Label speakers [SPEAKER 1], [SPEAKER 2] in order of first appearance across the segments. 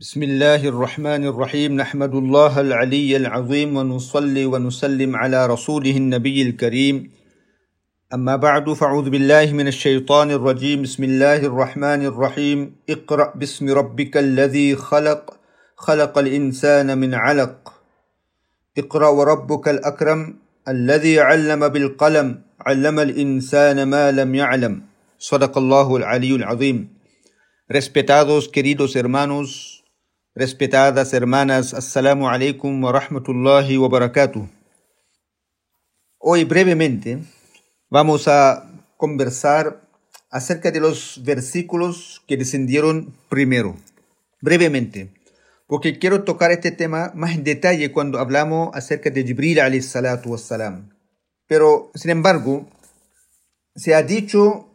[SPEAKER 1] بسم الله الرحمن الرحيم نحمد الله العلي العظيم ونصلي ونسلم على رسوله النبي الكريم أما بعد فأعوذ بالله من الشيطان الرجيم بسم الله الرحمن الرحيم اقرأ باسم ربك الذي خلق خلق الإنسان من علق اقرأ وربك الأكرم الذي علم بالقلم علم الإنسان ما لم يعلم صدق الله العلي العظيم Respetados queridos hermanos, respetadas hermanas, Assalamu alaikum wa rahmatullahi wa barakatuh. Hoy brevemente vamos a conversar acerca de los versículos que descendieron primero. Brevemente, porque quiero tocar este tema más en detalle cuando hablamos acerca de Jibril alayhi salatu wassalam. Pero, sin embargo, se ha dicho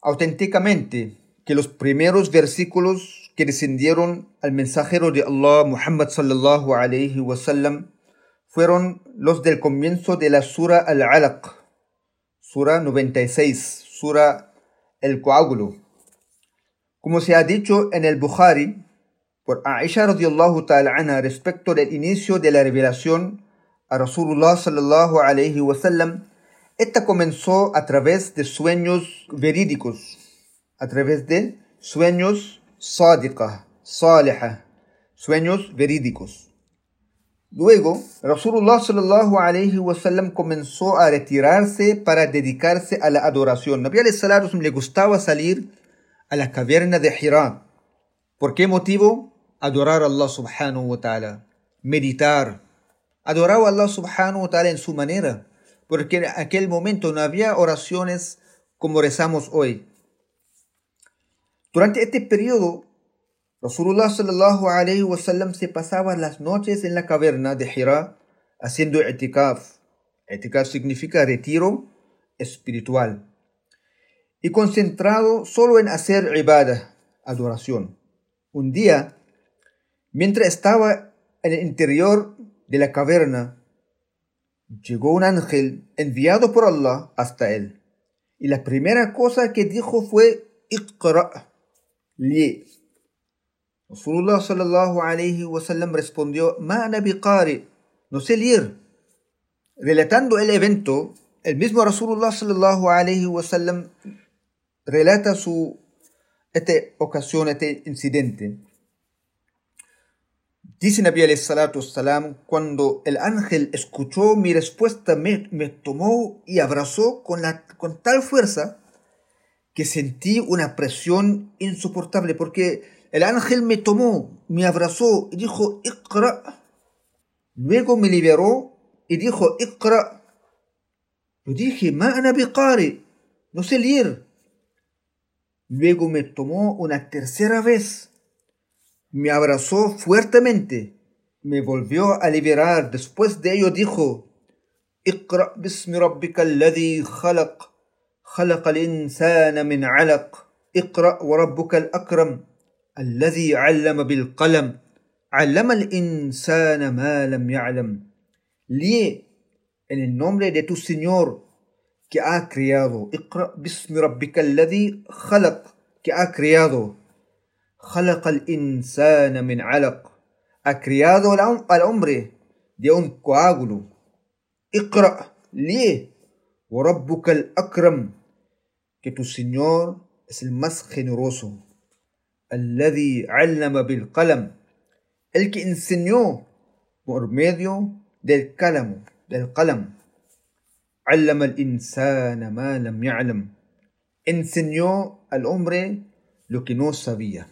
[SPEAKER 1] auténticamente que los primeros versículos que descendieron al mensajero de Allah, Muhammad sallallahu alayhi wasallam, fueron los del comienzo de la Sura Al-Alaq, Sura 96, Sura El Coágulo. Como se ha dicho en el Bukhari, por Aisha radiallahu ta'ala respecto del inicio de la revelación a Rasulullah sallallahu alayhi wasallam, esta comenzó a través de sueños verídicos, a través de sueños sadiqa, saliha, sueños verídicos. Luego, Rasulullah sallallahu alayhi wasallam comenzó a retirarse para dedicarse a la adoración. Nabi alayhi le gustaba salir a la caverna de Hira. ¿Por qué motivo? Adorar a Allah subhanahu wa ta'ala, meditar. Adoraba a Allah subhanahu wa ta'ala en su manera, porque en aquel momento no había oraciones como rezamos hoy. Durante este periodo, Rasulullah sallallahu alayhi se pasaba las noches en la caverna de Hira haciendo etikaf. Etikaf significa retiro espiritual. Y concentrado solo en hacer ibadah, adoración. Un día, mientras estaba en el interior de la caverna, llegó un ángel enviado por Allah hasta él. Y la primera cosa que dijo fue Iqra' li. Rasulullah sallallahu alayhi wasallam respondió, Ma no sé leer. Relatando el evento, el mismo Rasulullah sallallahu alayhi wasallam relata su esta ocasión, este incidente. Dice Nabi alayhi salatu wassalam, cuando el ángel escuchó mi respuesta, me, me tomó y abrazó con, la, con tal fuerza que sentí una presión insoportable porque el ángel me tomó, me abrazó y dijo, Iqra. Luego me liberó y dijo, Iqra. Yo dije, Ma ana biqari, no sé leer. Luego me tomó una tercera vez, me abrazó fuertemente, me volvió a liberar. Después de ello dijo, Iqra bismi rabbika alladhi khalaq. خلق الإنسان من علق. اقرأ وربك الأكرم الذي علم بالقلم. علم الإنسان ما لم يعلم. Lee en el nombre de tu Señor que ha creado. اقرأ باسم ربك الذي خلق. que ha creado. خلق الإنسان من علق. ha creado al hombre de un coágulo. اقرأ. lee وربك الأكرم. que tu Señor es el más generoso. الذي علم بالقلم el que enseñó por medio del calamo, del qalam. علم الإنسان ما لم يعلم enseñó al hombre lo que no sabía.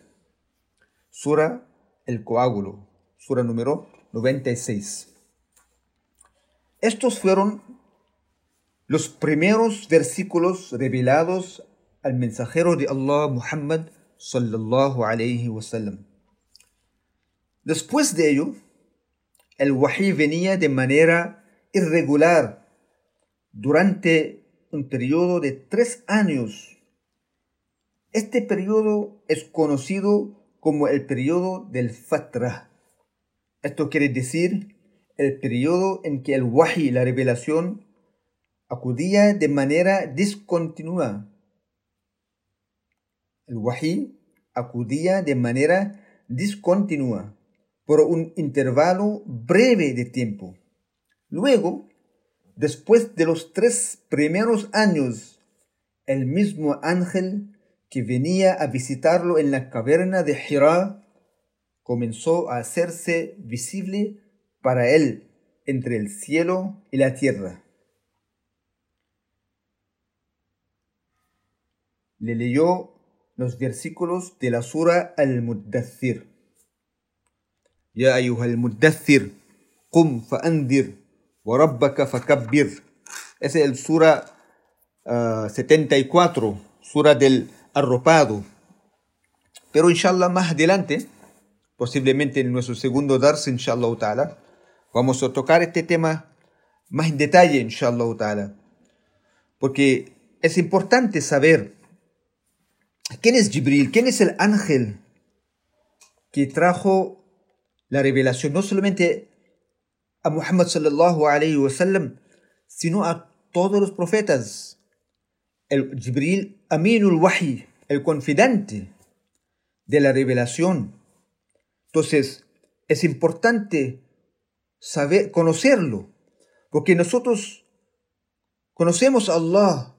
[SPEAKER 1] Sura El Coágulo, sura número 96. Estos fueron los primeros versículos revelados al mensajero de Allah Muhammad sallallahu alayhi wasallam. Después de ello, el wahi venía de manera irregular durante un periodo de tres años. Este periodo es conocido como el periodo del fatra. Esto quiere decir el periodo en que el wahi, la revelación, acudía de manera discontinua. El wahi acudía de manera discontinua por un intervalo breve de tiempo. Luego, después de los tres primeros años, el mismo ángel que venía a visitarlo en la caverna de Hira comenzó a hacerse visible para él entre el cielo y la tierra. Le leyó los versículos de la sura Al-Muddathir. Ya ayuha muddathir qum fa'andir wa rabbaka fakabbir. Ese es el sura 74, ah, sura del arropado. Pero inshallah más adelante, posiblemente en nuestro segundo dars, inshallah ta'ala, vamos a tocar este tema más en detalle, inshallah ta'ala. Porque es importante saber quién es Jibril, quién es el ángel que trajo la revelación no solamente a Muhammad sallallahu alayhi wa sallam, sino a todos los profetas. El Jibril Aminul Wahi, el confidente de la revelación. Entonces, es importante saber, conocerlo, porque nosotros conocemos a Allah,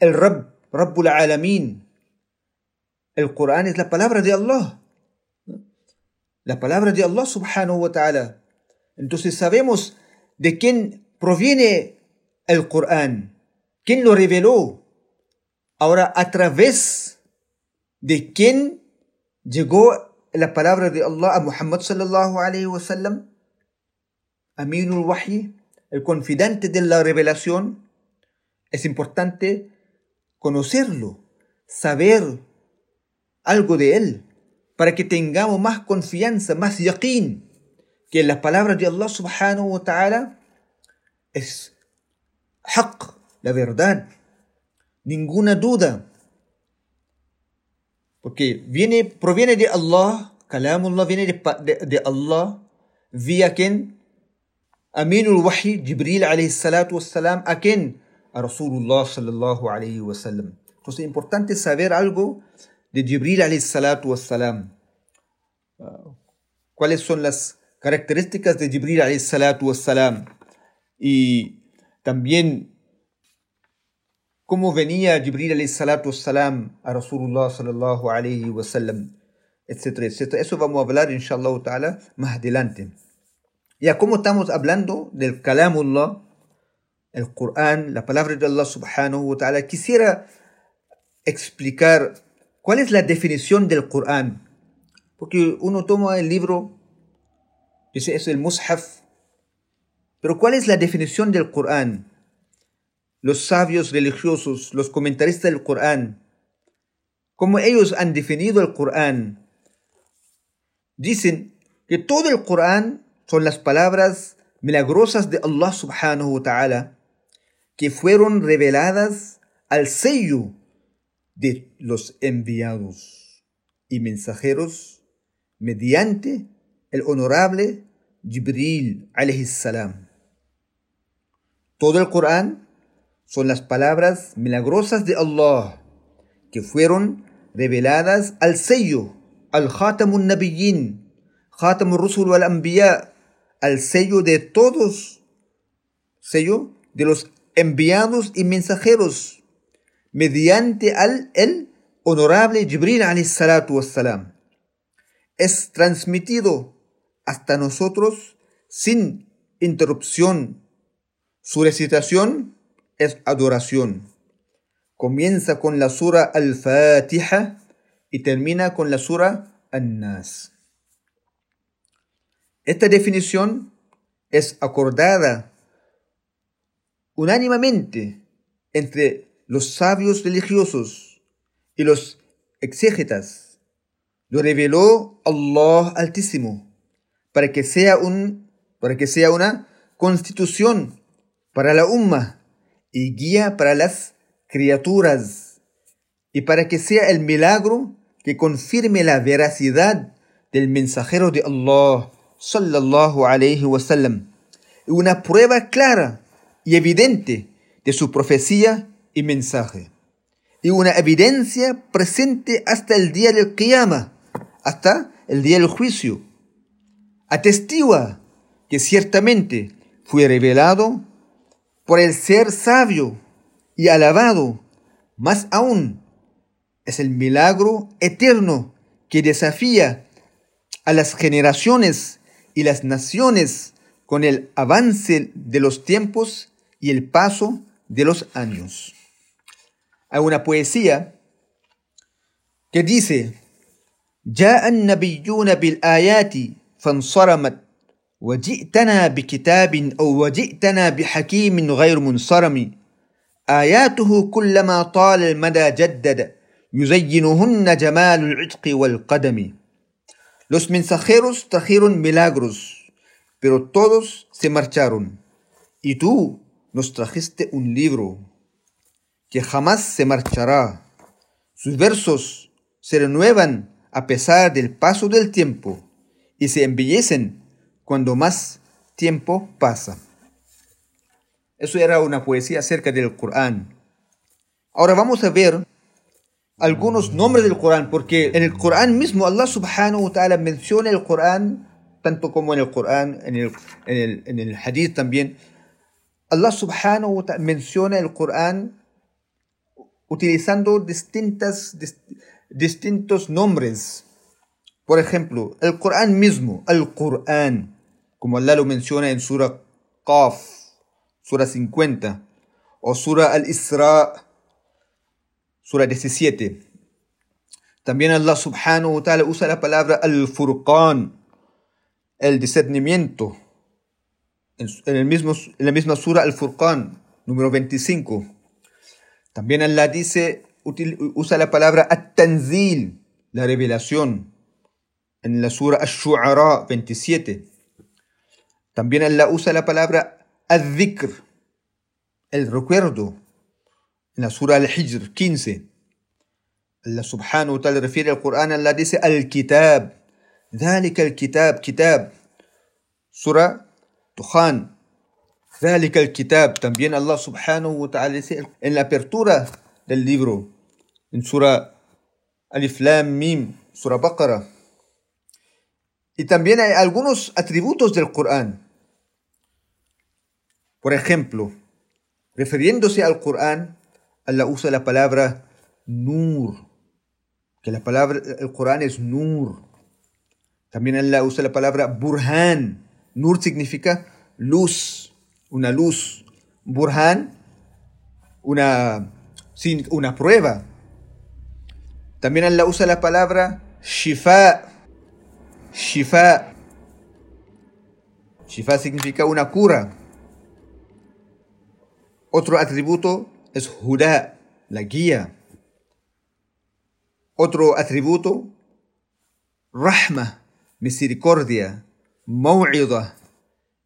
[SPEAKER 1] el Rabb, Rabbul Alamin. El Corán es la palabra de Allah la palabra de Allah subhanahu wa ta'ala. Entonces sabemos de quién proviene el Corán, quién lo reveló. Ahora, a través de quién llegó la palabra de Allah a Muhammad sallallahu alayhi wa sallam, Aminul Wahi, el confidente de la revelación, es importante conocerlo, saber algo de él para que tengamos más confianza, más yaqeen, que las palabras de Allah subhanahu wa ta'ala es haq, la verdad, ninguna duda. Porque viene, proviene de Allah, kalamullah viene de, de, de Allah, vía quien, Aminul Wahi, Jibril alayhi salatu wassalam, a quien, a Rasulullah sallallahu alayhi wasallam. Entonces es importante saber algo de Jibril salatu wassalam. ¿Cuáles son las características de Jibril salatu wassalam? Y también cómo venía Jibril salatu wassalam a Rasulullah sallallahu alayhi wasallam, etcétera, etcétera. Eso vamos a hablar, inshallah ta'ala, más adelante. Ya como estamos hablando del kalamullah, el Corán, la palabra de Allah subhanahu wa ta'ala, quisiera explicar ¿Cuál es la definición del Corán? Porque uno toma el libro, ese es el Mushaf, pero ¿cuál es la definición del Corán? Los sabios religiosos, los comentaristas del Corán, como ellos han definido el Corán, dicen que todo el Corán son las palabras milagrosas de Allah subhanahu wa ta'ala que fueron reveladas al sello de los enviados y mensajeros mediante el honorable Jibril salam. Todo el Corán son las palabras milagrosas de Allah que fueron reveladas al sello, al Khatamun Nabiyyin, Khatamur Rusul al Anbiya, al sello de todos, sello de los enviados y mensajeros mediante al el honorable Jibril wassalam. Es transmitido hasta nosotros sin interrupción. Su recitación es adoración. Comienza con la sura Al-Fatiha y termina con la sura An-Nas. Esta definición es acordada unánimemente entre los sabios religiosos y los exégetas. Lo reveló Allah Altísimo para que sea, un, para que sea una constitución para la umma y guía para las criaturas y para que sea el milagro que confirme la veracidad del mensajero de Allah sallallahu alayhi wasallam y una prueba clara y evidente de su profecía y mensaje, y una evidencia presente hasta el día del Qiyamah, hasta el día del juicio. Atestigua que ciertamente fue revelado por el ser sabio y alabado. Más aún, es el milagro eterno que desafía a las generaciones y las naciones con el avance de los tiempos y el paso de los años. Hay una poesía que dice, جاء النبيون بالآيات فانصرمت وجئتنا بكتاب أو وجئتنا بحكيم غير منصرم آياته كلما طال المدى جدد يزينهن جمال العتق والقدم Los mensajeros trajeron milagros, pero todos se marcharon. Y tú nos trajiste un libro. Que jamás se marchará. Sus versos se renuevan a pesar del paso del tiempo y se embellecen cuando más tiempo pasa. Eso era una poesía acerca del Corán. Ahora vamos a ver algunos nombres del Corán, porque en el Corán mismo Allah subhanahu wa ta'ala menciona el Corán, tanto como en el Corán, en el, en el, en el Hadith también. Allah subhanahu wa ta'ala menciona el Corán utilizando distintas, distintos nombres. Por ejemplo, el Corán mismo, el Corán, como Allah lo menciona en Surah Qaf, Surah 50, o Surah Al-Isra, Surah 17. También Allah subhanahu wa ta'ala usa la palabra al-furqan, el discernimiento. En, el mismo, en la misma Surah al-furqan, número 25. También Allah dice, usa la palabra at-tanzil, la revelación, en la Surah al-shu'ara 27. También Allah usa la palabra al-dhikr, el recuerdo, en la Surah Al-Hijr 15. Allah subhanahu wa ta'ala refiere al Corán, Allah dice Al-Kitab. ذلك الكتاب كتاب Surah Tuhan. ذلك الكتاب. También Allah subhanahu wa ta'ala dice en la apertura del libro, en Surah Alif Lam Mim, Surah Baqarah. Y también hay algunos atributos del Corán. Por ejemplo, refiriéndose al Corán, Allah usa la palabra nur, que la palabra, el Corán es nur. También Allah usa la palabra burhan. Nur significa luz, una luz. Burhan, una, una prueba. También Allah usa la palabra shifa. Shifa. Shifa significa una cura. Otro atributo es Judá, la guía. Otro atributo, Rahma, misericordia, Maw'ida,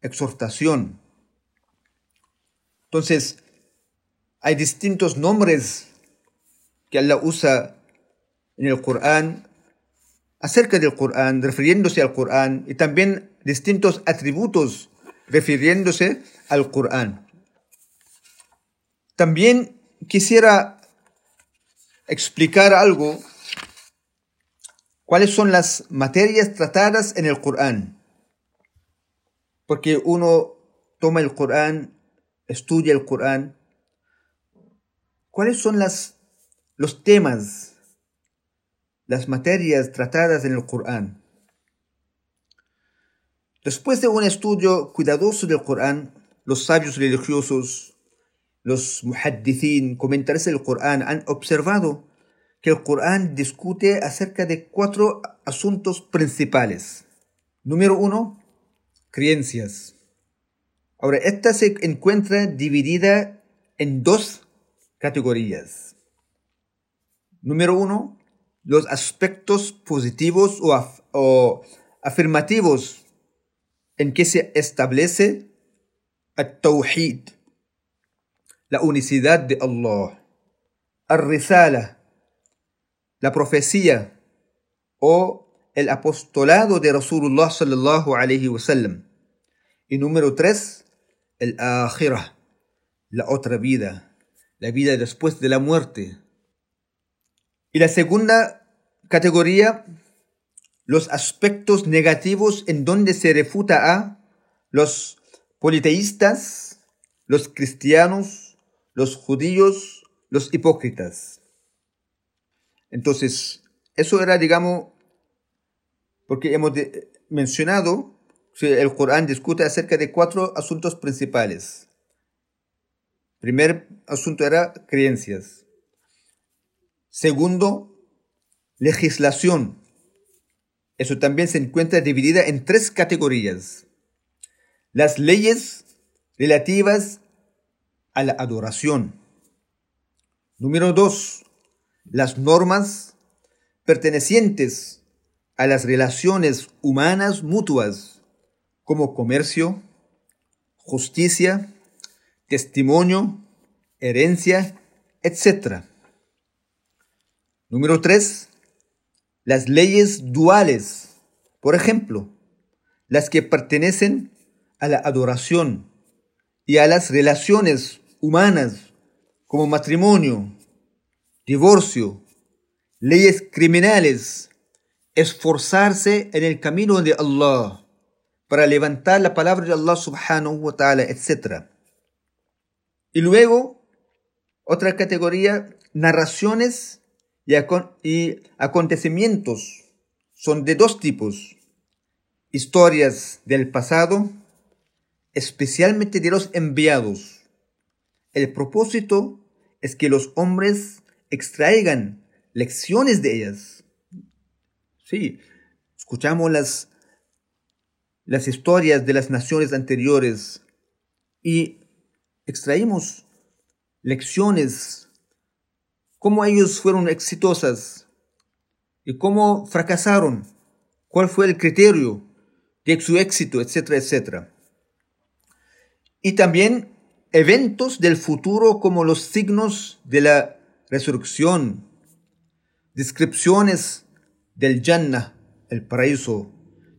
[SPEAKER 1] exhortación. Entonces, hay distintos nombres que Allah usa en el Corán acerca del Corán, refiriéndose al Corán, y también distintos atributos refiriéndose al Corán. También quisiera explicar algo, cuáles son las materias tratadas en el Corán. Porque uno toma el Corán, estudia el Corán. ¿Cuáles son las, los temas, las materias tratadas en el Corán? Después de un estudio cuidadoso del Corán, los sabios religiosos los muhaddithin, comentaristas del Corán, han observado que el Corán discute acerca de cuatro asuntos principales. Número uno, creencias. Ahora, esta se encuentra dividida en dos categorías. Número uno, los aspectos positivos o, afirmativos en que se establece el tawhid, la unicidad de Allah, al la profecía o el apostolado de Rasulullah sallallahu alayhi wasallam. Y número tres, el akhirah, la otra vida, la vida después de la muerte. Y la segunda categoría, los aspectos negativos en donde se refuta a los politeístas, los cristianos, los judíos, los hipócritas. Entonces, eso era, digamos, porque hemos mencionado que el Corán discute acerca de cuatro asuntos principales. Primer asunto era creencias. Segundo, legislación. Eso también se encuentra dividida en tres categorías. Las leyes relativas a la adoración. Número dos, las normas pertenecientes a las relaciones humanas mutuas, como comercio, justicia, testimonio, herencia, etc. Número 3. Las leyes duales, por ejemplo, las que pertenecen a la adoración y a las relaciones humanas como matrimonio, divorcio, leyes criminales, esforzarse en el camino de Allah para levantar la palabra de Allah subhanahu wa ta'ala, etc. Y luego, otra categoría, narraciones y, acontecimientos. Son de dos tipos. Historias del pasado, especialmente de los enviados. El propósito es que los hombres extraigan lecciones de ellas. Sí, escuchamos las, las historias de las naciones anteriores y extraímos lecciones, cómo ellos fueron exitosas y cómo fracasaron, cuál fue el criterio de su éxito, etcétera, etcétera. Y también eventos del futuro como los signos de la resurrección, descripciones del Jannah, el paraíso,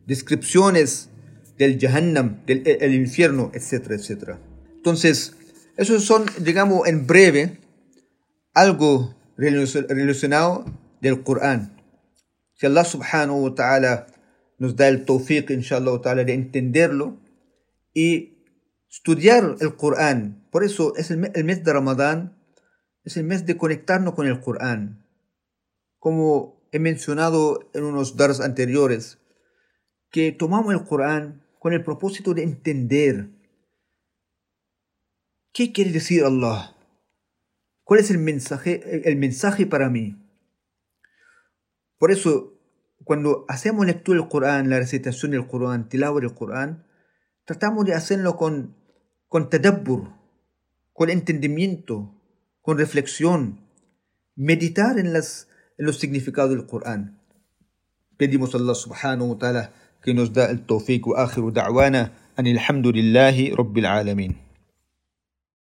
[SPEAKER 1] descripciones del Jahannam, del el infierno, etcétera, etcétera. Entonces, esos son, digamos, en breve, algo relacionado del Corán. Si Allah subhanahu wa ta'ala nos da el tawfiq, inshallah ta'ala, de entenderlo y estudiar el Corán. Por eso es el mes de Ramadán, es el mes de conectarnos con el Corán. Como he mencionado en unos dars anteriores, que tomamos el Corán con el propósito de entender, ¿Qué quiere decir Allah? ¿Cuál es el mensaje, el mensaje para mí? Por eso, cuando hacemos lectura del Corán, la recitación del Corán, tilawah del Corán, tratamos de hacerlo con, con tadabbur, con entendimiento, con reflexión, meditar en, las, en los significados del Corán. Pedimos a Allah subhanahu wa ta'ala que nos da el tawfiq wa akhiru da'wana an alhamdulillahi rabbil alamin.